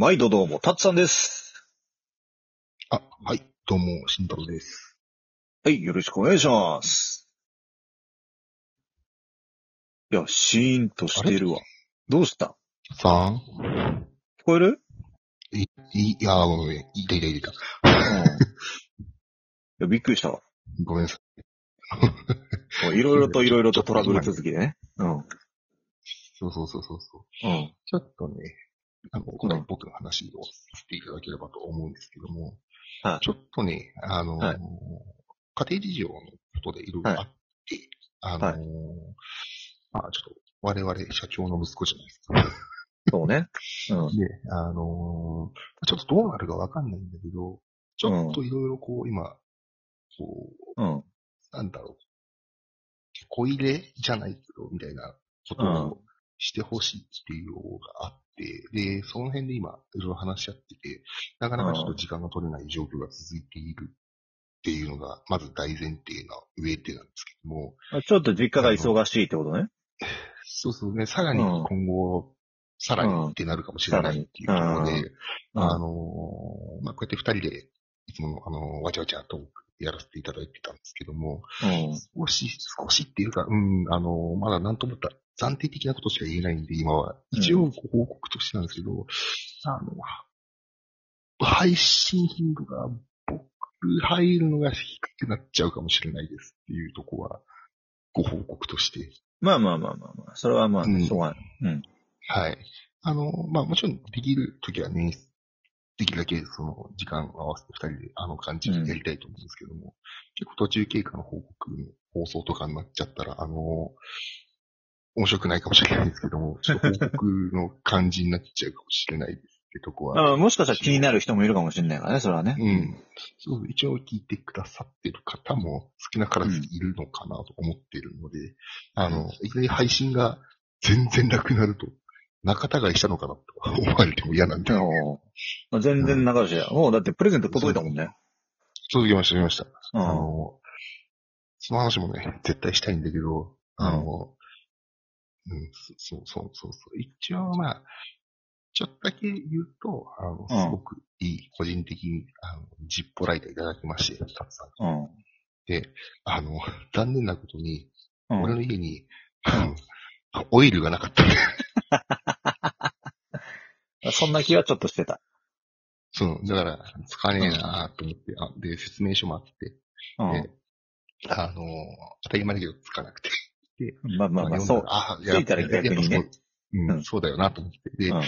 毎度どうも、たつさんです。あ、はい。どうも、慎太郎です。はい、よろしくお願いします。いや、シーンとしてるわ。どうした？さん？聞こえる？い、い、いやー、ごめん、いたいたいた。うん。いや、びっくりしたわ。ごめんなさい。もういろいろといろいろとトラブル続きでね。うん。そうそうそうそうそう。うん。ちょっとね、あの、今回僕の話をさせていただければと思うんですけども、はいちょっとね、あのーはい家庭事情のことでいろいろあって、あのーはいまあちょっと、我々社長の息子じゃないですか。そうね。うん。で、あのーちょっとどうなるかわかんないんだけど、ちょっといろいろこう、今、こう、うん。なんだろう、小入れじゃないけど、みたいなことをしてほしいっていうのがあって、で、その辺で今、いろいろ話し合ってて、なかなかちょっと時間が取れない状況が続いているっていうのが、まず大前提な上でなんですけども、ちょっと実家が忙しいってことね。そうそうね、さらにうん。今後、さらにってなるかもしれないっていうところで、うん。あのーまあ、こうやって二人で、いつもの、あのーわちゃわちゃとやらせていただいてたんですけども、うん。少し、少しっていうか、うん、あの、まだなんともった暫定的なことしか言えないんで、今は。うん一応ご報告としてなんですけど、あの、配信頻度が僕入るのが低くなっちゃうかもしれないですっていうとこは、ご報告として。まあまあまあまあまあ。それはまあ、うんしょうがない。うん。はい。あの、まあもちろんできるときはね、できるだけその時間を合わせて二人であの感じでやりたいと思うんですけども、結構途中経過の報告の放送とかになっちゃったら、あの、面白くないかもしれないですけども、ちょっと報告の感じになっちゃうかもしれないですってとこは。あもしかしたら気になる人もいるかもしれないからね、それはね。うん。そう、一応聞いてくださってる方も少なからずいるのかなと思ってるので、あの、いきなり配信が全然なくなると、仲違いしたのかなと思われても嫌なんで。うん全然流れちゃう。もうだってプレゼント届いたもんね。続きました、続きました。うん。あの、その話もね、絶対したいんだけど、あの、うん、そうそうそうそう。一応まあ、ちょっとだけ言うと、あの、うんすごくいい、個人的に、あの、ジッポライターいただきまして、たくさん。うん。で、あの、残念なことに、うん。俺の家に、あのオイルがなかった そんな気はちょっとしてた。そう、だから、使えねえなと思って、あ、で、説明書もあって、うんで。あの、当たり前だけど、つかなくて。まあまあまあ、そう。あ、ついたら逆にねやっぱそうんんそうだよなと思って。で、うん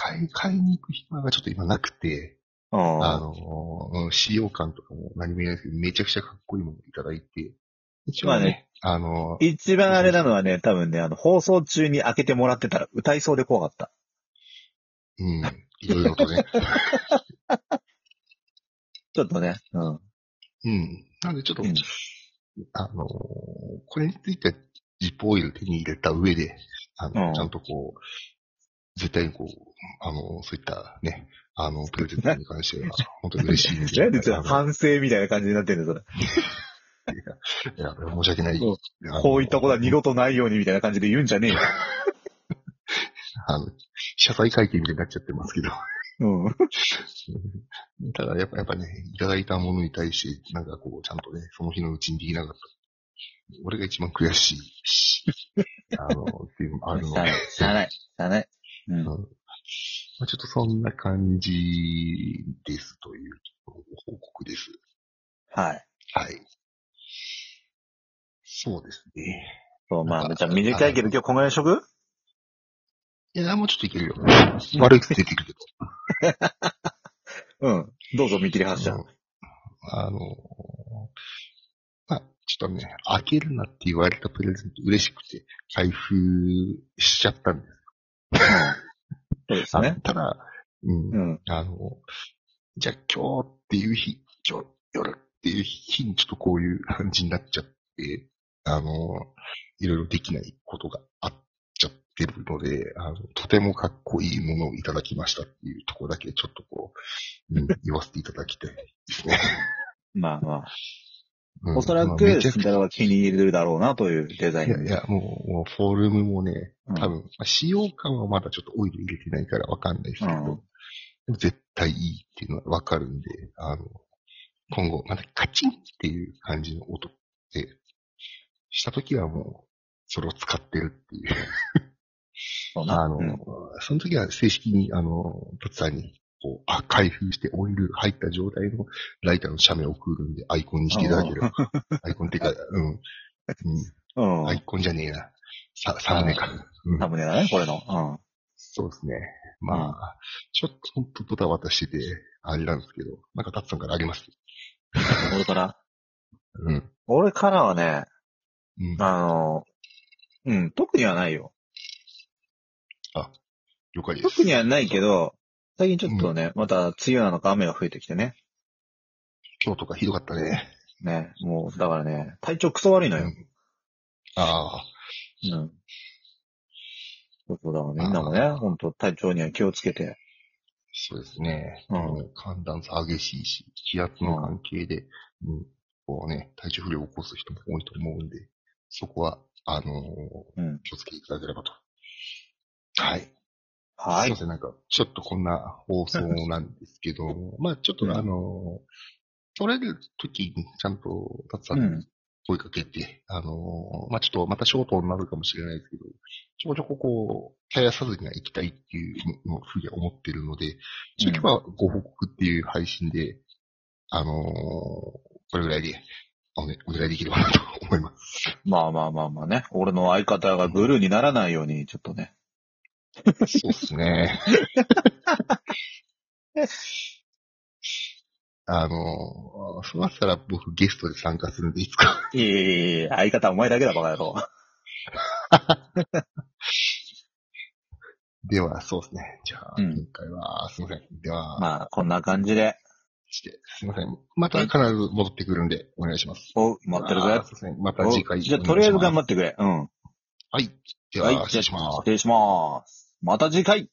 買い、買いに行く暇がちょっと今なくて、うんあの、うん使用感とかも何も言えないですけど、めちゃくちゃかっこいいものをいただいて、一応ね、まあねあの、一番あれなのはね、多分ね、あの、放送中に開けてもらってたら歌いそうで怖かった。うん、いろいろとね、ちょっとね。うん。うん。なんでちょっと、うんあの、これについてはジップオイル手に入れた上で、あの、うんちゃんとこう、絶対にこう、あの、そういったね、あの、プレゼントに関しては、本当に嬉しいんで。なんでちょっとあの反省みたいな感じになってるんだよ、いや、申し訳ない。そうあのこういったことは二度とないようにみたいな感じで言うんじゃねえよ。あの、謝罪会見みたいになっちゃってますけど。うん。ただ、やっぱ、やっぱね、いただいたものに対して、なんかこう、ちゃんとね、その日のうちにできなかった。俺が一番悔しいし、あの、っていうのもあるのでしゃあない。、しゃあない。うん。まあ、ちょっとそんな感じですというご報告です。はい。はい。そうですね。そう、まあ、じゃあ短いけど今日こんぐらいにしとく？いや、もうちょっといけるよ。悪い癖できるけど。うん。どうぞ見切り発車。うんあの、まあ、ちょっとね、開けるなって言われたプレゼント嬉しくて、開封しちゃったんです。そうですね。ただ、うん、うん。あの、じゃあ今日っていう日、今日夜っていう日にちょっとこういう感じになっちゃって、あの、いろいろできないことがあっちゃってるので、あの、とてもかっこいいものをいただきましたっていうところだけちょっとこう、うん、言わせていただきたいですね。まあまあ。うんおそらく、まあめちゃくち慎太郎は気に入れるだろうなというデザゃ、インで。いやいや、もう、もうフォルムもね、うん多分、まあ使用感はまだちょっとオイル入れてないからわかんないですけど、うん絶対いいっていうのはわかるんで、あの、今後、またカチンっていう感じの音で、したときはもう、それを使ってるっていう。そうな。あの、うんその時は正式に、あの、トツさんに、こう、あ、開封してオイル入った状態のライターの写メを送るんで、アイコンにしていただければ。アイコンっていうか、うん。うんうん。アイコンじゃねえな。さ、サムネか。うんサムネだね、これの。そうですね。まあ、ちょっと本当ドタバタしてて、あれなんですけど、なんかタツさんからあります？うん。俺から？うん。俺からはね、うん。あの、うん、特にはないよ。了解です。特にはないけど、最近ちょっとね、また梅雨なのか雨が増えてきてね。今日とかひどかったね。ね、もう、だからね、体調クソ悪いのよ。うんああ、うん。そうそうだからみんなもね、あーほんと体調には気をつけて。そうですね。うん寒暖差激しいし、気圧の関係で、うん、こうね、体調不良を起こす人も多いと思うんで、そこは、あのーうん。気をつけていただければと。はい。はいすいま。せん、なんか、ちょっとこんな放送なんですけど、まあちょっとうんあのー取れる時にちゃんと、たつさうん声かけて、あのーまあちょっとまたショートになるかもしれないですけど、ちょこちょここう、絶やさずには行きたいっていうののふうには思ってるので、ちょ今日はご報告っていう配信で、あのーこれぐらいで、お,、ね、お願いできればなと思います。まあまあまあまあね。俺の相方がブルーにならないように、ちょっとね。そうですね。あのー、そうなったら僕ゲストで参加するんで、いつか。いえいえ相方お前だけだバカ野郎。では、そうですね。じゃあ、うん今回は、すいません。では、まあ、こんな感じで。して、すいません。また必ず戻ってくるんで、お願いします。お、待ってるぜあー。そうですね。また次回。じゃあ、とりあえず頑張っってくれ。うん。はい。ではい。は、失礼します。失礼します。また次回。